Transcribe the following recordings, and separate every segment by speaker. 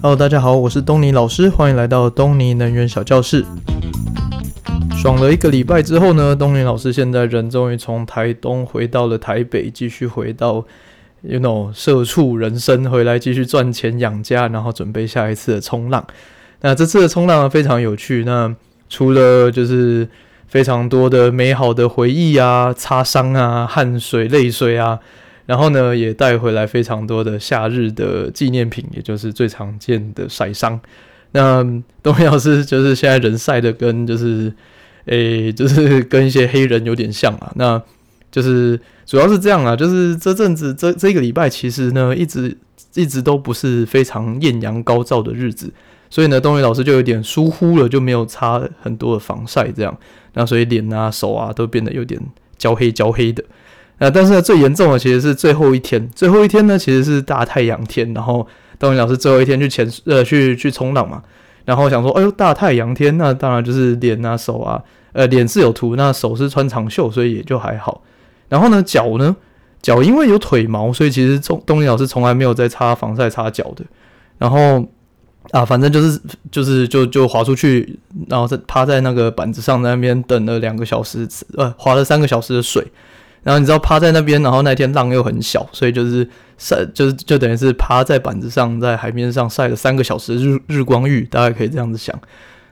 Speaker 1: Hello，大家好，我是东尼老师，欢迎来到东尼能源小教室。爽了一个礼拜之后呢，东尼老师现在人终于从台东回到了台北，继续回到 you know 社畜人生，回来继续赚钱养家，然后准备下一次的冲浪。那这次的冲浪非常有趣，那除了就是非常多的美好的回忆啊、擦伤啊、汗水、泪水啊。然后呢，也带回来非常多的夏日的纪念品，也就是最常见的晒伤。那东尼老师就是现在人晒的跟就是，诶，就是跟一些黑人有点像啊。那就是主要是这样啊，就是这阵子这这个礼拜其实呢，一直一直都不是非常艳阳高照的日子，所以呢，东尼老师就有点疏忽了，就没有擦很多的防晒，这样，那所以脸啊、手啊都变得有点焦黑焦黑的。啊，但是呢，最严重的其实是最后一天。最后一天呢，其实是大太阳天。然后东尼老师最后一天去潜呃去去冲浪嘛。然后想说，哎呦，大太阳天，那当然就是脸啊手啊，呃脸是有涂，那手是穿长袖，所以也就还好。然后呢，脚呢，脚因为有腿毛，所以其实东东尼老师从来没有在擦防晒擦脚的。然后啊，反正就是就是就就滑出去，然后在趴在那个板子上，在那边等了两个小时，呃，滑了三个小时的水。然后你知道趴在那边，然后那天浪又很小，所以就是晒，就是就等于是趴在板子上，在海面上晒了三个小时日日光浴，大概可以这样子想。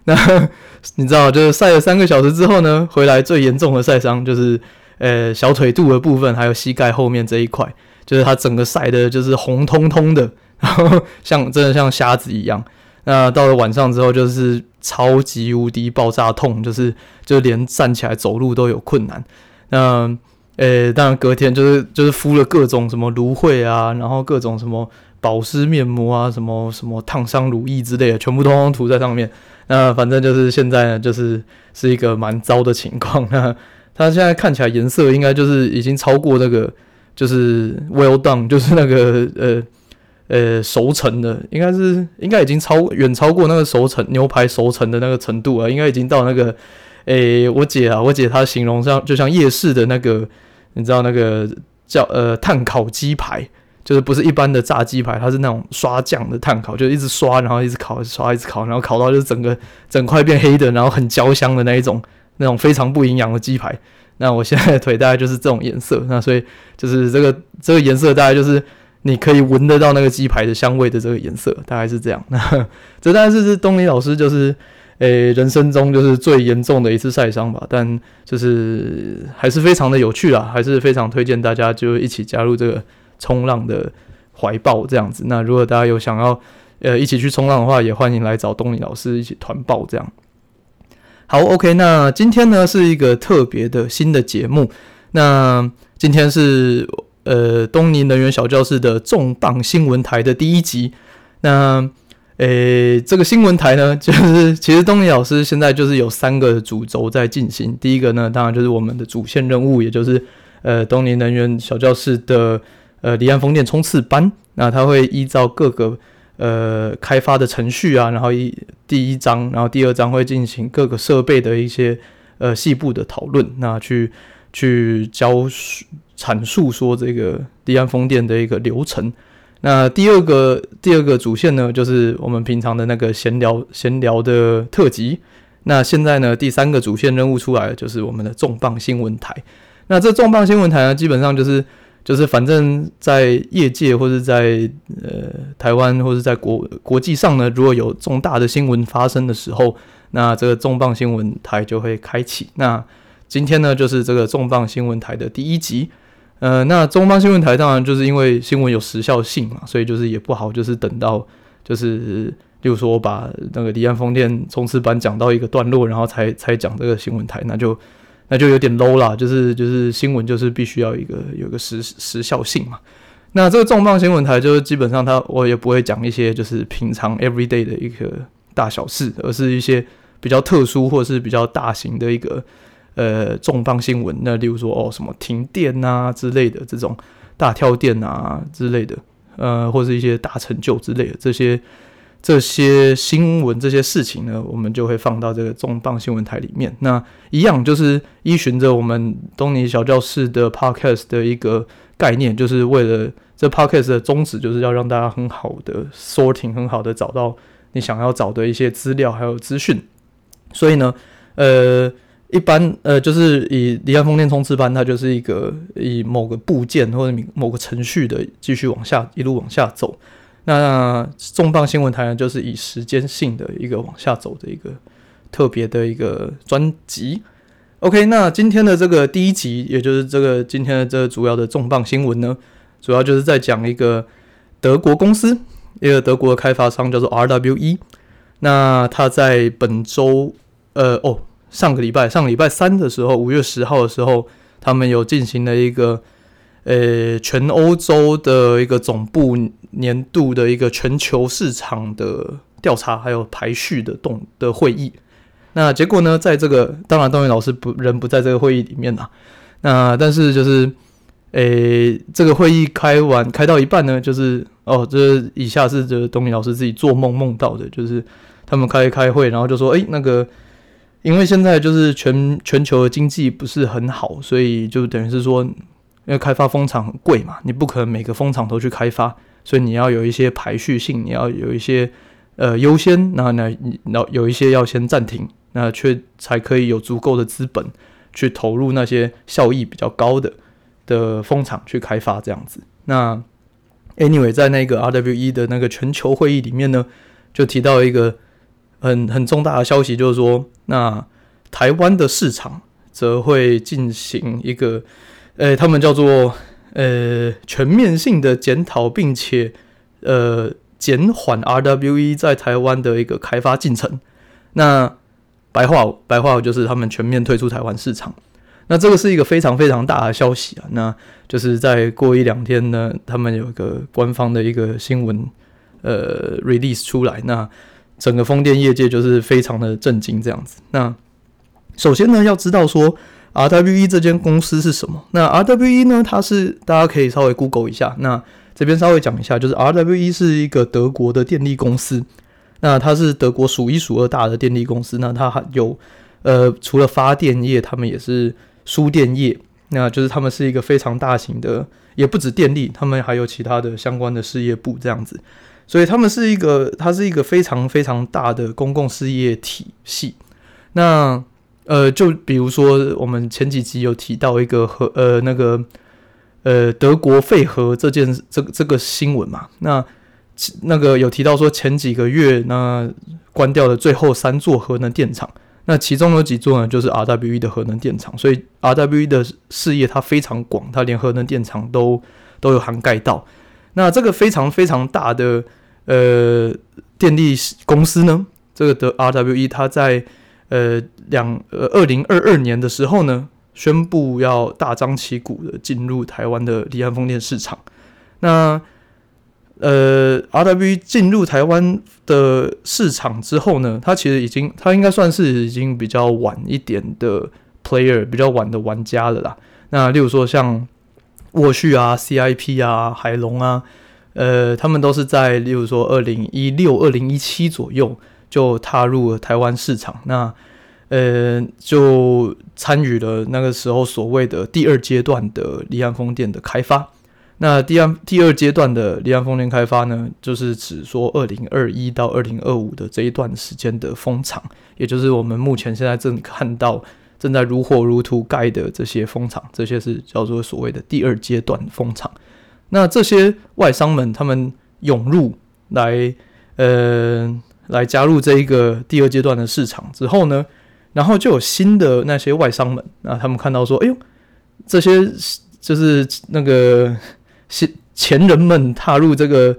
Speaker 1: 那 你知道，就是晒了三个小时之后呢，回来最严重的晒伤就是，呃，小腿肚的部分，还有膝盖后面这一块，就是它整个晒的就是红彤彤的，然后像真的像虾子一样。那到了晚上之后，就是超级无敌爆炸痛，就是就连站起来走路都有困难。那呃、欸，当然隔天就是就是敷了各种什么芦荟啊，然后各种什么保湿面膜啊，什么什么烫伤乳液之类的，全部通通涂在上面。那反正就是现在呢，就是是一个蛮糟的情况。那它现在看起来颜色应该就是已经超过那个就是 well done，就是那个呃呃熟成的，应该是应该已经超远超过那个熟成牛排熟成的那个程度了，应该已经到那个诶、我姐啊，我姐她形容像就像夜市的那个。你知道那个叫呃碳烤鸡排，就是不是一般的炸鸡排，它是那种刷酱的碳烤，就一直刷，然后一直烤，刷，一直烤，然后烤到就是整个整块变黑的，然后很焦香的那一种，那种非常不营养的鸡排。那我现在的腿大概就是这种颜色，那所以就是这个这个颜色大概就是你可以闻得到那个鸡排的香味的这个颜色，大概是这样。那 这大概是是东尼老师就是。诶、人生中就是最严重的一次晒伤吧，但就是还是非常的有趣啦，还是非常推荐大家就一起加入这个冲浪的怀抱这样子。那如果大家有想要呃一起去冲浪的话，也欢迎来找东尼老师一起团报这样。好，OK，那今天呢是一个特别的新的节目，那今天是呃东尼能源小教室的重磅新闻台的第一集，那。诶，这个新闻台呢，就是其实东尼老师现在就是有三个主轴在进行。第一个呢，当然就是我们的主线任务，也就是呃东尼能源小教室的呃离岸风电冲刺班。那他会依照各个呃开发的程序啊，然后一第一章，然后第二章会进行各个设备的一些呃细部的讨论，那去去教阐述说这个离岸风电的一个流程。那第二个第二个主线呢，就是我们平常的那个闲聊闲聊的特辑。那现在呢，第三个主线任务出来了，就是我们的重磅新闻台。那这重磅新闻台呢，基本上就是就是反正在业界或者在呃台湾或者在国国际上呢，如果有重大的新闻发生的时候，那这个重磅新闻台就会开启。那今天呢，就是这个重磅新闻台的第一集。呃，那重磅新闻台当然就是因为新闻有时效性嘛，所以就是也不好，就是等到就是，例如说我把那个离岸风电冲刺班讲到一个段落，然后才才讲这个新闻台，那就那就有点 low 啦，就是就是新闻就是必须要一个有个时时效性嘛。那这个重磅新闻台就是基本上它我也不会讲一些就是平常 everyday 的一个大小事，而是一些比较特殊或是比较大型的一个。呃，重磅新闻，那例如说哦，什么停电啊之类的，这种大跳电啊之类的，呃，或是一些大成就之类的这些这些新闻这些事情呢，我们就会放到这个重磅新闻台里面。那一样就是依循着我们东尼小教室的 podcast 的一个概念，就是为了这 podcast 的宗旨就是要让大家很好的 sorting，很好的找到你想要找的一些资料还有资讯。所以呢，呃，一般呃就是以离岸风电冲刺班，它就是一个以某个部件或者某个程序的继续往下一路往下走。那重磅新闻台呢，就是以时间性的一个往下走的一个特别的一个专辑。OK，那今天的这个第一集，也就是这个今天的这个主要的重磅新闻呢，主要就是在讲一个德国公司，一个德国的开发商叫做 RWE。那他在本周，呃，哦，上个礼拜，上个礼拜三的时候，五月十号的时候，他们有进行了一个，呃，全欧洲的一个总部年度的一个全球市场的调查，还有排序的动的会议。那结果呢？在这个当然，东云老师不人不在这个会议里面呐。那但是就是，诶、这个会议开完开到一半呢，就是哦，这、是、以下是这东云老师自己做梦梦到的，就是他们开开会，然后就说，诶、那个因为现在就是全全球的经济不是很好，所以就等于是说，因为开发风场很贵嘛，你不可能每个风场都去开发，所以你要有一些排序性，你要有一些呃优先，那那那有一些要先暂停。那却才可以有足够的资本去投入那些效益比较高的的风场去开发这样子。那 anyway，在那个 RWE 的那个全球会议里面呢，就提到一个很很重大的消息，就是说，那台湾的市场则会进行一个，呃，他们叫做呃全面性的检讨，并且呃减缓 RWE 在台湾的一个开发进程。那白话白话就是他们全面退出台湾市场，那这个是一个非常非常大的消息啊！那就是再过一两天呢，他们有一个官方的一个新闻呃 release 出来，那整个风电业界就是非常的震惊这样子。那首先呢，要知道说 RWE 这间公司是什么？那 RWE 呢，它是大家可以稍微 Google 一下。那这边稍微讲一下，就是 RWE 是一个德国的电力公司。那它是德国数一数二大的电力公司，那它还有，呃，除了发电业，他们也是输电业，那就是他们是一个非常大型的，也不止电力，他们还有其他的相关的事业部这样子，所以他们是一个，它是一个非常非常大的公共事业体系。那呃，就比如说我们前几集有提到一个核，呃，那个呃，德国废核这件这这个新闻嘛，那。那个有提到说前几个月那关掉了最后三座核能电厂，那其中有几座呢？就是 RWE 的核能电厂，所以 RWE 的事业它非常广，它连核能电厂都都有涵盖到。那这个非常非常大的呃电力公司呢，这个的 RWE 它在呃两呃二零二二年的时候呢，宣布要大张旗鼓的进入台湾的离岸风电市场。那呃，RWE 进入台湾的市场之后呢，它其实已经，它应该算是已经比较晚一点的 player，比较晚的玩家了啦。那例如说像沃旭啊、CIP 啊、海龙啊，呃，他们都是在例如说二零一六、二零一七左右就踏入了台湾市场，那呃，就参与了那个时候所谓的第二阶段的离岸风电的开发。那第二第二阶段的离岸风电开发呢，就是指说二零二一到二零二五的这一段时间的风场，也就是我们目前现在正看到正在如火如荼盖的这些风场，这些是叫做所谓的第二阶段风场。那这些外商们他们涌入来，呃，来加入这一个第二阶段的市场之后呢，然后就有新的那些外商们，那他们看到说，哎呦，这些就是那个前。前人们踏入这个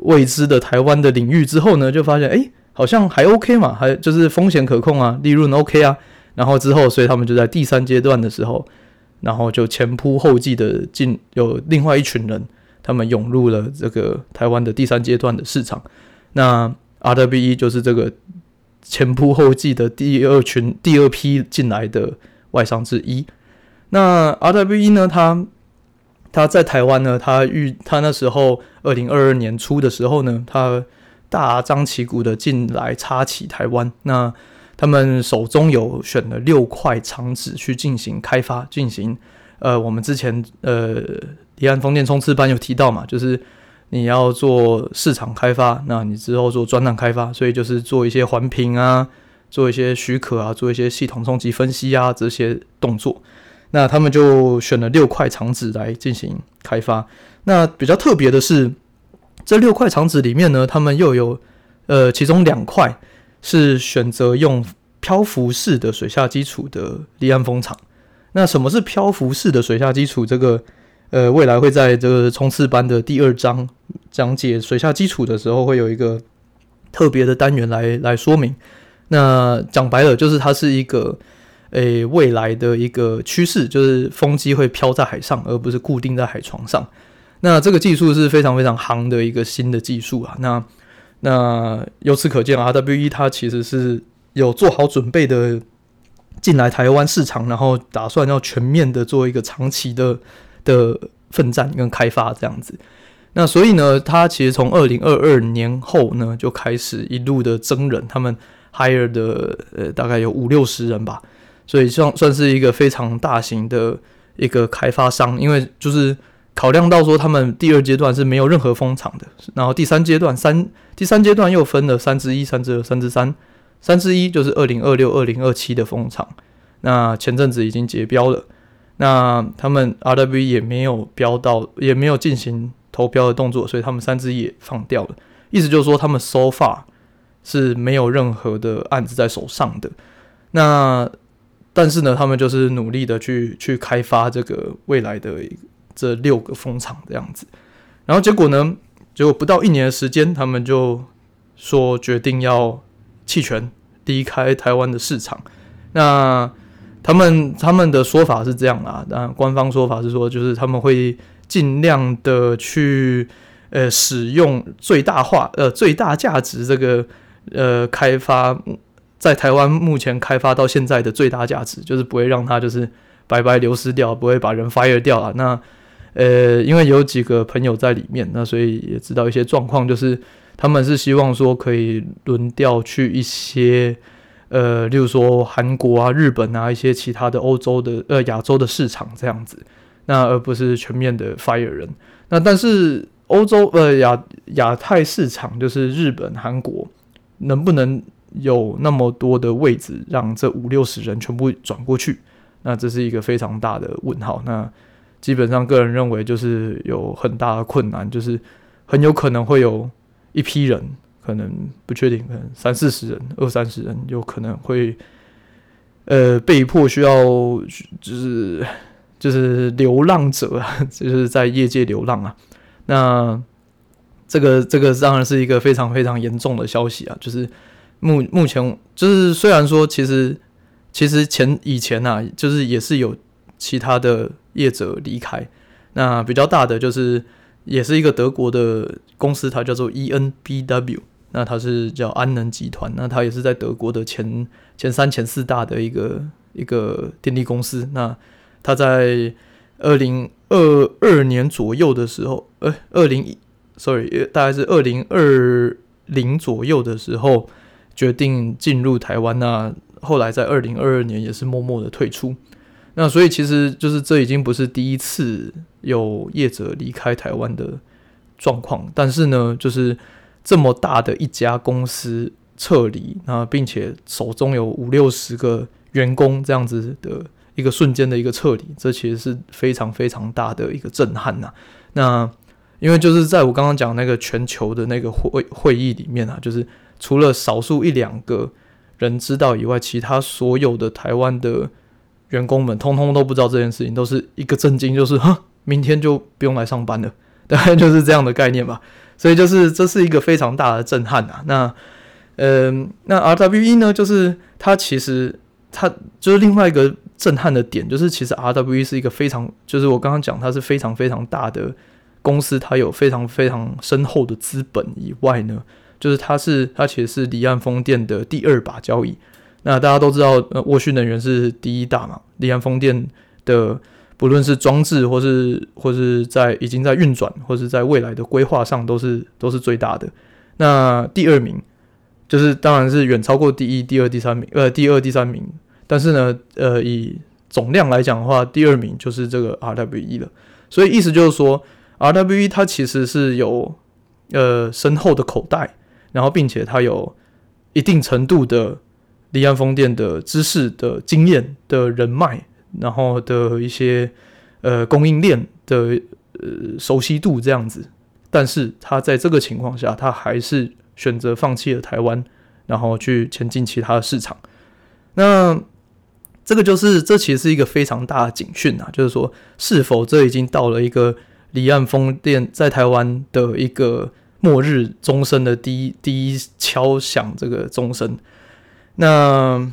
Speaker 1: 未知的台湾的领域之后呢，就发现哎，好像还 OK 嘛，还就是风险可控啊，利润 OK 啊。然后之后，所以他们就在第三阶段的时候，然后就前仆后继的进，有另外一群人，他们涌入了这个台湾的第三阶段的市场。那 RWE 就是这个前仆后继的第二群、第二批进来的外商之一。那 RWE 呢，它他在台湾呢，他预他那时候二零二二年初的时候呢，他大张旗鼓的进来插旗台湾。那他们手中有选了六块厂址去进行开发，进行呃我们之前呃离岸风电冲刺班有提到嘛，就是你要做市场开发，那你之后做专案开发，所以就是做一些环评啊，做一些许可啊，做一些系统冲击分析啊这些动作。那他们就选了六块厂址来进行开发。那比较特别的是，这六块厂址里面呢，他们又有呃，其中两块是选择用漂浮式的水下基础的离岸风场。那什么是漂浮式的水下基础？这个呃，未来会在这个冲刺班的第二章讲解水下基础的时候，会有一个特别的单元来来说明。那讲白了，就是它是一个。诶，未来的一个趋势就是风机会飘在海上，而不是固定在海床上。那这个技术是非常非常夯的一个新的技术啊。那那由此可见，RWE 它其实是有做好准备的进来台湾市场，然后打算要全面的做一个长期的的奋战跟开发这样子。那所以呢，它其实从二零二二年后呢就开始一路的增人，他们 hire 的呃大概有五六十人吧。所以算算是一个非常大型的一个开发商，因为就是考量到说他们第二阶段是没有任何风场的，然后第三阶段三第三阶段又分了三之一、三之二、三之三，三之一就是二零二六、二零二七的风场，那前阵子已经结标了，那他们 RW 也没有标到，也没有进行投标的动作，所以他们三之一也放掉了，意思就是说他们 so far 是没有任何的案子在手上的，那。但是呢，他们就是努力的去去开发这个未来的这六个风场这样子，然后结果呢，结果不到一年的时间，他们就说决定要弃权离开台湾的市场。那他们他们的说法是这样啊，那官方说法是说，就是他们会尽量的去呃使用最大化呃最大价值这个呃开发。在台湾目前开发到现在的最大价值，就是不会让它就是白白流失掉，不会把人 fire 掉啊。那呃，因为有几个朋友在里面，那所以也知道一些状况，就是他们是希望说可以轮调去一些呃，例如说韩国啊、日本啊一些其他的欧洲的呃亚洲的市场这样子，那而不是全面的 fire 人。那但是欧洲呃亚亚太市场就是日本、韩国能不能？有那么多的位置让这五六十人全部转过去，那这是一个非常大的问号。那基本上个人认为就是有很大的困难，就是很有可能会有一批人，可能不确定，可能三四十人、二三十人，有可能会呃被迫需要就是就是流浪者啊，就是在业界流浪啊。那这个这个当然是一个非常非常严重的消息啊，就是。目目前就是虽然说，其实其实前以前、啊，就是也是有其他的业者离开。那比较大的就是也是一个德国的公司，它叫做 EnBW，那它是叫安能集团，那它也是在德国的前前三前四大的一个一个电力公司。那它在二零二二年左右的时候，呃，二零 sorry，大概是二零二零左右的时候。决定进入台湾，那后来在二零二二年也是默默的退出。那所以其实就是这已经不是第一次有业者离开台湾的状况，但是呢，就是这么大的一家公司撤离，那并且手中有五六十个员工这样子的一个瞬间的一个撤离，这其实是非常非常大的一个震撼呐。那因为就是在我刚刚讲那个全球的那个会会议里面啊，就是。除了少数一两个人知道以外，其他所有的台湾的员工们，通通都不知道这件事情，都是一个震惊，就是哈，明天就不用来上班了，大概就是这样的概念吧。所以就是这是一个非常大的震撼啊。那，嗯、那 RWE 呢，就是它其实它就是另外一个震撼的点，就是其实 RWE 是一个非常，就是我刚刚讲它是非常非常大的公司，它有非常非常深厚的资本以外呢。就是它是它其实是离岸风电的第二把交椅。那大家都知道，呃，沃旭能源是第一大嘛。离岸风电的不论是装置，或是或是在已经在运转，或是在未来的规划上，都是都是最大的。那第二名就是当然是远超过第一、第二、第三名，呃，第二、第三名。但是呢，呃，以总量来讲的话，第二名就是这个 RWE 了。所以意思就是说，RWE 它其实是有呃深厚的口袋，然后并且它有一定程度的离岸风电的知识的经验的人脉，然后的一些呃供应链的呃熟悉度这样子。但是他在这个情况下，他还是选择放弃了台湾，然后去前进其他的市场。那这个就是，这其实是一个非常大的警讯啊，就是说，是否这已经到了一个离岸风电在台湾的一个末日钟声的第一第一敲响这个钟声？那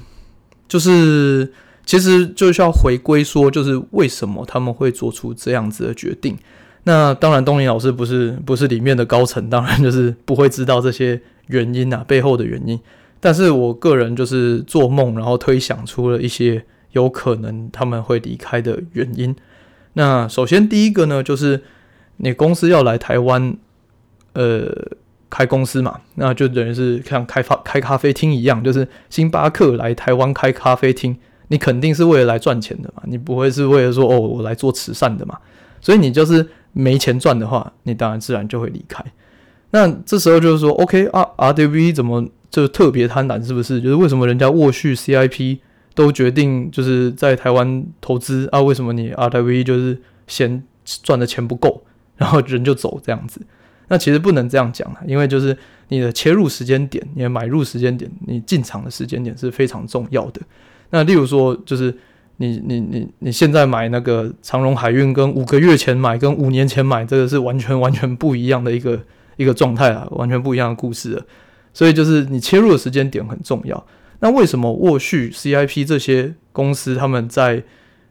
Speaker 1: 就是其实就需要回归说，就是为什么他们会做出这样子的决定？那当然，东尼老师不是不是里面的高层，当然就是不会知道这些原因啊，背后的原因。但是我个人就是做梦，然后推想出了一些有可能他们会离开的原因。那首先第一个呢，就是你公司要来台湾，呃，开公司嘛，那就等于是像开发开咖啡厅一样，就是星巴克来台湾开咖啡厅，你肯定是为了来赚钱的嘛，你不会是为了说哦，我来做慈善的嘛，所以你就是。没钱赚的话，你当然自然就会离开。那这时候就是说，OK 啊，RWE 怎么就特别贪婪？是不是？就是为什么人家沃旭 CIP 都决定就是在台湾投资啊？为什么你 RWE 就是嫌赚的钱不够，然后人就走这样子？那其实不能这样讲啊，因为就是你的切入时间点、你的买入时间点、你进场的时间点是非常重要的。那例如说，就是。你你你你现在买那个长荣海运，跟五个月前买，跟五年前买，这个是完全完全不一样的一个一个状态啊，完全不一样的故事了。所以就是你切入的时间点很重要。那为什么沃旭、CIP 这些公司他们在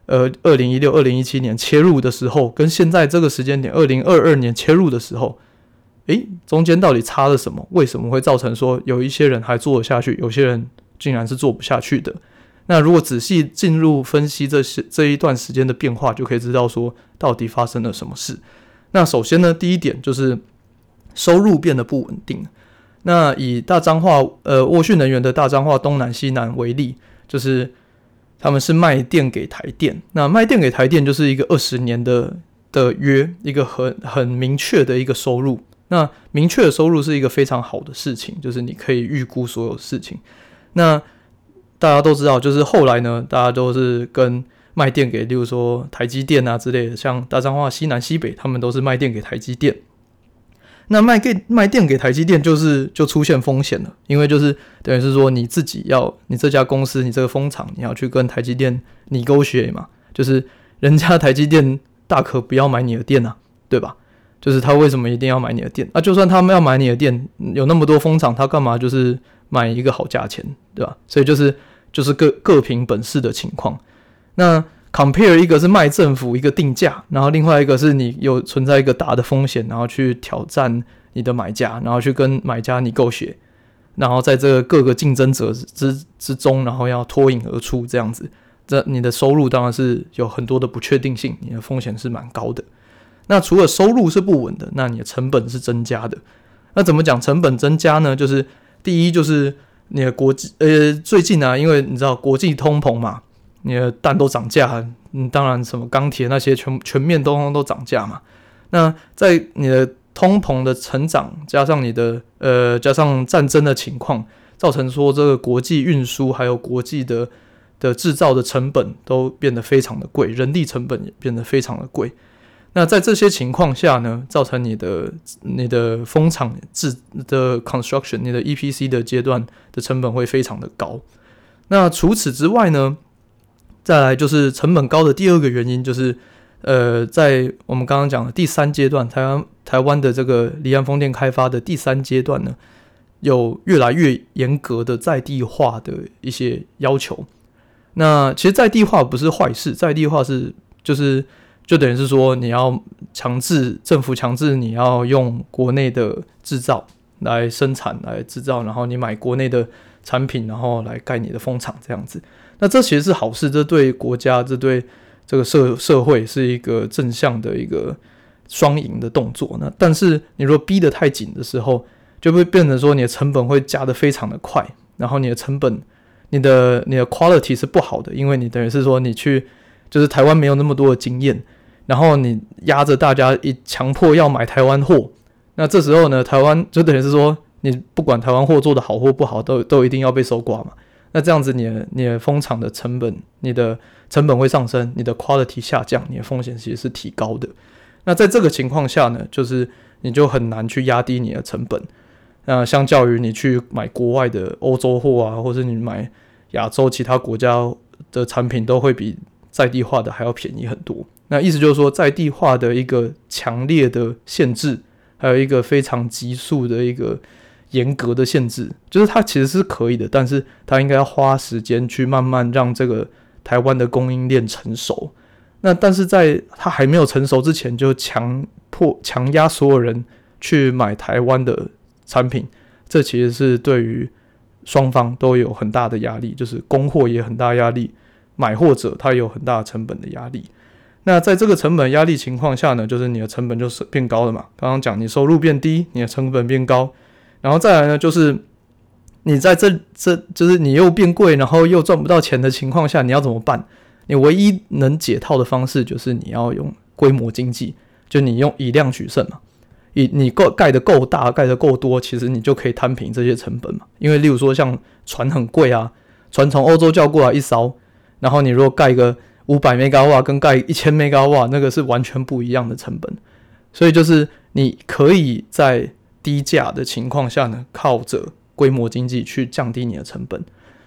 Speaker 1: 呃二零一六、二零一七年切入的时候，跟现在这个时间点二零二二年切入的时候，诶，中间到底差了什么？为什么会造成说有一些人还做得下去，有些人竟然是做不下去的？那如果仔细进入分析这些这一段时间的变化，就可以知道说到底发生了什么事。那首先呢，第一点就是收入变得不稳定。那以大彰化呃沃旭能源的大彰化东南西南为例，就是他们是卖电给台电。那卖电给台电就是一个二十年的的约，一个很很明确的一个收入。那明确的收入是一个非常好的事情，就是你可以预估所有事情。那大家都知道，就是后来呢，大家都是跟卖电给，例如说台积电啊之类的，像大彰化西南西北，他们都是卖电给台积电。那卖给卖电给台积电，就是就出现风险了，因为就是等于是说你自己要，你这家公司，你这个风厂，你要去跟台积电 negotiate 嘛，就是人家台积电大可不要买你的电啊，对吧？就是他为什么一定要买你的店啊？就算他们要买你的店，有那么多风场，他干嘛就是买一个好价钱，对吧？所以就是。就是各各凭本事的情况。那 compare 一个是卖政府一个定价，然后另外一个是你有存在一个大的风险，然后去挑战你的买家，然后去跟买家 negotiate，然后在这个各个竞争者之之中，然后要脱颖而出这样子，这你的收入当然是有很多的不确定性，你的风险是蛮高的。那除了收入是不稳的，那你的成本是增加的。那怎么讲成本增加呢？就是第一就是。你的国际呃，最近啊，因为你知道国际通膨嘛，你的蛋都涨价，嗯，当然什么钢铁那些全全面都都涨价嘛。那在你的通膨的成长，加上你的呃，加上战争的情况，造成说这个国际运输还有国际的的制造的成本都变得非常的贵，人力成本也变得非常的贵。那在这些情况下呢，造成你的你的风场制的 construction，你的 EPC 的阶段的成本会非常的高。那除此之外呢，再来就是成本高的第二个原因就是，呃，在我们刚刚讲的第三阶段，台湾台湾的这个离岸风电开发的第三阶段呢，有越来越严格的在地化的一些要求。那其实在地化不是坏事，在地化是就是。就等于是说，你要强制政府强制你要用国内的制造来生产来制造，然后你买国内的产品，然后来盖你的风场这样子。那这其实是好事，这对国家，这对这个社社会是一个正向的一个双赢的动作。那但是你如果逼得太紧的时候，就会变成说你的成本会加得非常的快，然后你的成本，你的你的 quality 是不好的，因为你等于是说你去。就是台湾没有那么多的经验，然后你压着大家一强迫要买台湾货，那这时候呢，台湾就等于是说，你不管台湾货做的好或不好，都都一定要被搜刮嘛。那这样子你的，你你的蜂场的成本，你的成本会上升，你的 quality 下降，你的风险其实是提高的。那在这个情况下呢，就是你就很难去压低你的成本。那相较于你去买国外的欧洲货啊，或者你买亚洲其他国家的产品，都会比在地化的还要便宜很多。那意思就是说，在地化的一个强烈的限制，还有一个非常急速的一个严格的限制，就是它其实是可以的，但是它应该要花时间去慢慢让这个台湾的供应链成熟。那但是在它还没有成熟之前，就强迫强压所有人去买台湾的。产品，这其实是对于双方都有很大的压力，就是供货也很大压力，买货者他有很大的成本的压力。那在这个成本压力情况下呢，就是你的成本就是变高了嘛。刚刚讲你收入变低，你的成本变高，然后再来呢，就是你在这这就是你又变贵，然后又赚不到钱的情况下，你要怎么办？你唯一能解套的方式就是你要用规模经济，就你用以量取胜嘛。以你够盖得够大，盖得够多，其实你就可以摊平这些成本嘛。因为例如说像船很贵啊，船从欧洲叫过来一艘，然后你如果盖个五百 mega 瓦跟盖一千 mega 瓦，那个是完全不一样的成本。所以就是你可以在低价的情况下呢，靠着规模经济去降低你的成本。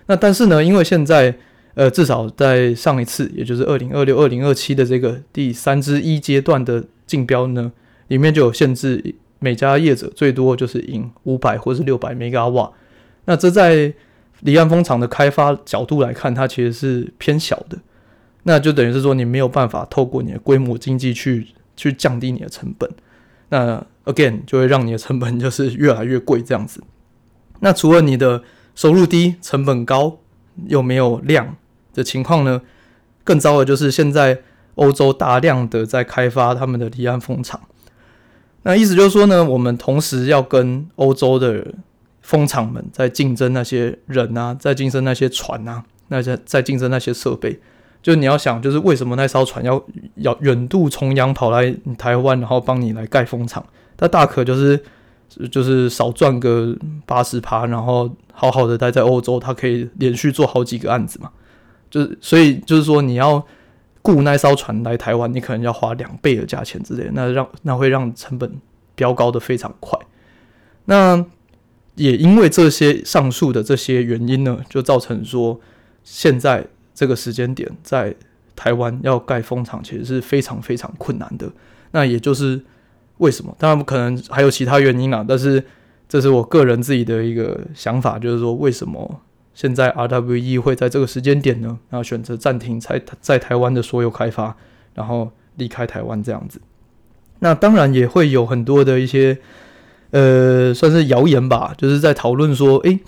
Speaker 1: 那但是呢，因为现在呃至少在上一次，也就是二零二六、二零二七的这个第三之一阶段的竞标呢。里面就有限制，每家业者最多就是赢五百或是六百 mega 瓦。那这在离岸风场的开发角度来看，它其实是偏小的。那就等于是说，你没有办法透过你的规模经济去去降低你的成本。那 again 就会让你的成本就是越来越贵这样子。那除了你的收入低、成本高又没有量的情况呢？更糟的就是现在欧洲大量的在开发他们的离岸风场。那意思就是说呢，我们同时要跟欧洲的风场们在竞争那些人啊，在竞争那些船啊，那些在竞争那些设备。就你要想，就是为什么那艘船要要远渡重洋跑来台湾，然后帮你来盖风场？它大可就是就是少赚个八十趴，然后好好的待在欧洲，它可以连续做好几个案子嘛。就是所以就是说你要。雇那艘船来台湾，你可能要花两倍的价钱之类，那让那会让成本飙高的非常快。那也因为这些上述的这些原因呢，就造成说现在这个时间点在台湾要盖风场其实是非常非常困难的。那也就是为什么？当然不可能还有其他原因啦，但是这是我个人自己的一个想法，就是说为什么？现在 RWE 会在这个时间点呢，然后选择暂停在在台湾的所有开发，然后离开台湾这样子。那当然也会有很多的一些呃，算是谣言吧，就是在讨论说，诶，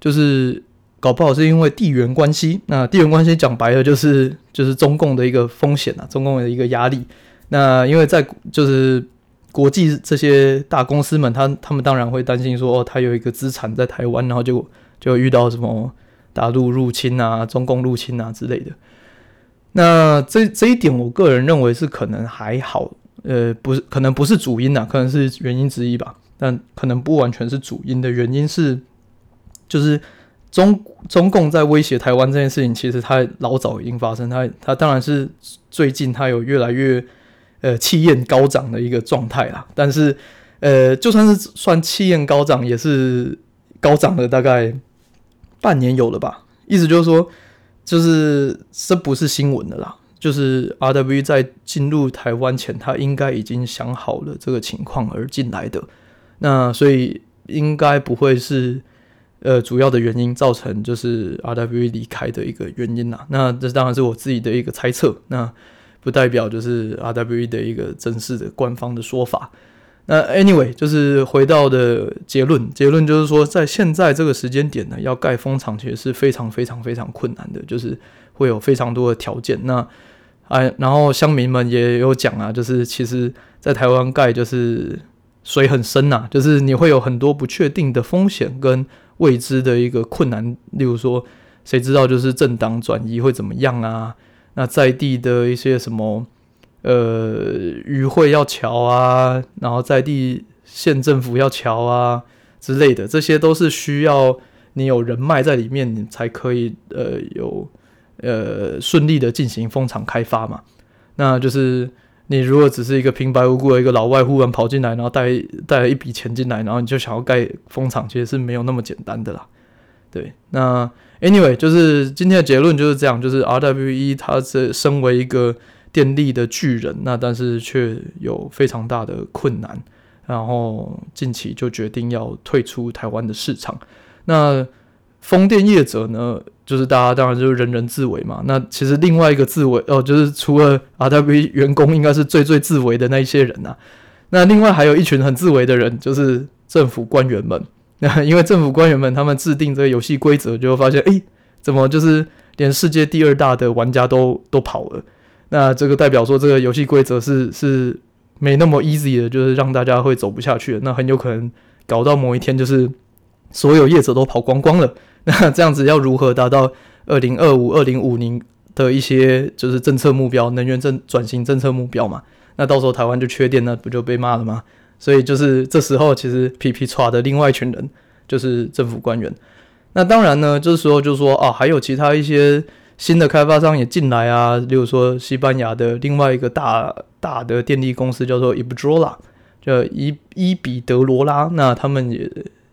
Speaker 1: 就是搞不好是因为地缘关系。那地缘关系讲白了就是就是中共的一个风险啊，中共的一个压力。那因为在就是国际这些大公司们，他他们当然会担心说，哦，他有一个资产在台湾，然后就。就遇到什么大陆入侵啊、中共入侵啊之类的，那这这一点，我个人认为是可能还好，呃，不是，可能不是主因啊，可能是原因之一吧，但可能不完全是主因的原因是，就是中中共在威胁台湾这件事情，其实它老早已经发生，它它当然是最近它有越来越呃气焰高涨的一个状态啦，但是呃，就算是算气焰高涨，也是高涨了大概。半年有了吧？意思就是说，就是这不是新闻的啦。就是 R W 在进入台湾前，他应该已经想好了这个情况而进来的。那所以应该不会是呃主要的原因造成就是 RWE 离开的一个原因啦。那这当然是我自己的一个猜测，那不代表就是 RWE 的一个正式的官方的说法。那 anyway，就是回到的结论，结论就是说，在现在这个时间点呢，要盖风场其实是非常非常非常困难的，就是会有非常多的条件。那哎，然后乡民们也有讲啊，就是其实，在台湾盖就是水很深呐、啊，就是你会有很多不确定的风险跟未知的一个困难，例如说，谁知道就是政党转移会怎么样啊？那在地的一些什么。呃与会要桥啊，然后在地县政府要桥啊之类的，这些都是需要你有人脉在里面，你才可以呃有呃顺利的进行风场开发嘛。那就是你如果只是一个平白无故的一个老外忽然跑进来，然后带带了一笔钱进来，然后你就想要盖风场，其实是没有那么简单的啦。对，那 anyway 就是今天的结论就是这样，就是 RWE 它是身为一个电力的巨人，那但是却有非常大的困难，然后近期就决定要退出台湾的市场。那风电业者呢，就是大家当然就是人人自危嘛。那其实另外一个自危哦，就是除了 RWE 员工，应该是最最自危的那一些人呐、啊。那另外还有一群很自危的人，就是政府官员们。那 因为政府官员们他们制定这个游戏规则，就会发现，哎，怎么就是连世界第二大的玩家都都跑了？那这个代表说，这个游戏规则是是没那么 easy 的，就是让大家会走不下去。那很有可能搞到某一天，就是所有业者都跑光光了。那这样子要如何达到二零二五、二零五零的一些就是政策目标、能源政转型政策目标嘛？那到时候台湾就缺电，那不就被骂了吗？所以就是这时候，其实皮皮剉的另外一群人就是政府官员。那当然呢，这时候就是说啊，还有其他一些新的开发商也进来啊，例如说西班牙的另外一个大大的电力公司叫做 Iberdrola，叫伊伊比德罗拉。那他们也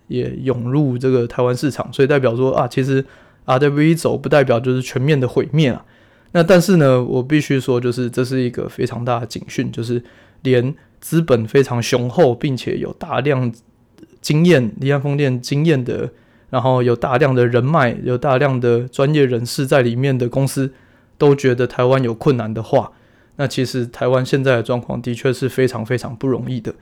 Speaker 1: 也涌入这个台湾市场，所以代表说啊，其实 RWE 走不代表就是全面的毁灭啊。那但是呢，我必须说，就是这是一个非常大的警讯，就是连。资本非常雄厚，并且有大量经验、离岸风电经验的，然后有大量的人脉、有大量的专业人士在里面的公司，都觉得台湾有困难的话，那其实台湾现在的状况的确是非常非常不容易的。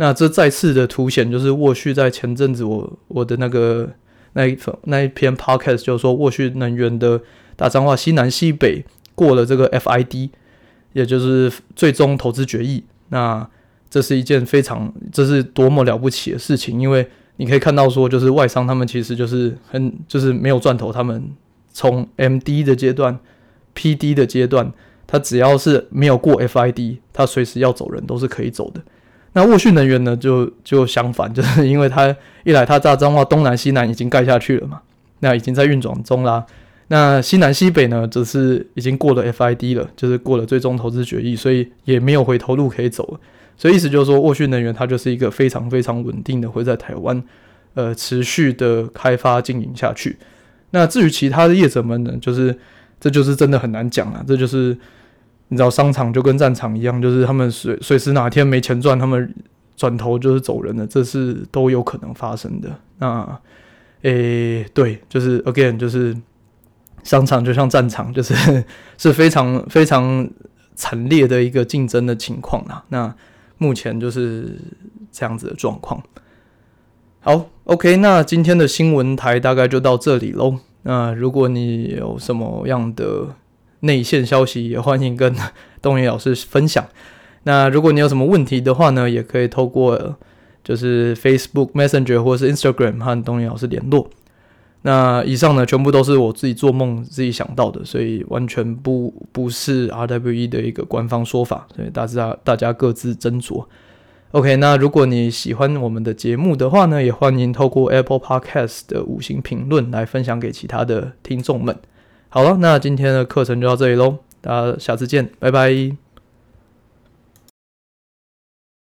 Speaker 1: 那这再次的凸显，就是沃旭在前阵子我我的那个那一份那一篇 podcast 就是说，沃旭能源的大彰化西南西北过了这个 FID，也就是最终投资决议，那。这是一件非常，这是多么了不起的事情，因为你可以看到说，就是外商他们其实就是很，就是没有赚头，他们从 MD 的阶段、PD 的阶段，他只要是没有过 FID，他随时要走人都是可以走的。那沃讯能源呢，就就相反，就是因为它一来它大彰化东南西南已经盖下去了嘛，那已经在运转中啦。那西南西北呢，则是已经过了 FID 了，就是过了最终投资决议，所以也没有回头路可以走了。所以意思就是说，沃讯能源它就是一个非常非常稳定的，会在台湾呃持续的开发经营下去。那至于其他的业者们呢，就是这就是真的很难讲了。这就是你知道，商场就跟战场一样，就是他们随随时哪天没钱赚，他们转头就是走人了，这是都有可能发生的。那诶、对，就是 again，就是商场就像战场，就是 是非常非常惨烈的一个竞争的情况啊。那目前就是这样子的状况。好，OK，那今天的新闻台大概就到这里喽。那如果你有什么样的内线消息，也欢迎跟 东野老师分享。那如果你有什么问题的话呢，也可以透过就是 Facebook Messenger 或是 Instagram 和东野老师联络。那以上呢，全部都是我自己做梦自己想到的，所以完全不不是 RWE 的一个官方说法，所以大家大家各自斟酌。OK，那如果你喜欢我们的节目的话呢，也欢迎透过 Apple Podcast 的五星评论来分享给其他的听众们。好了，那今天的课程就到这里喽，大家下次见，拜拜。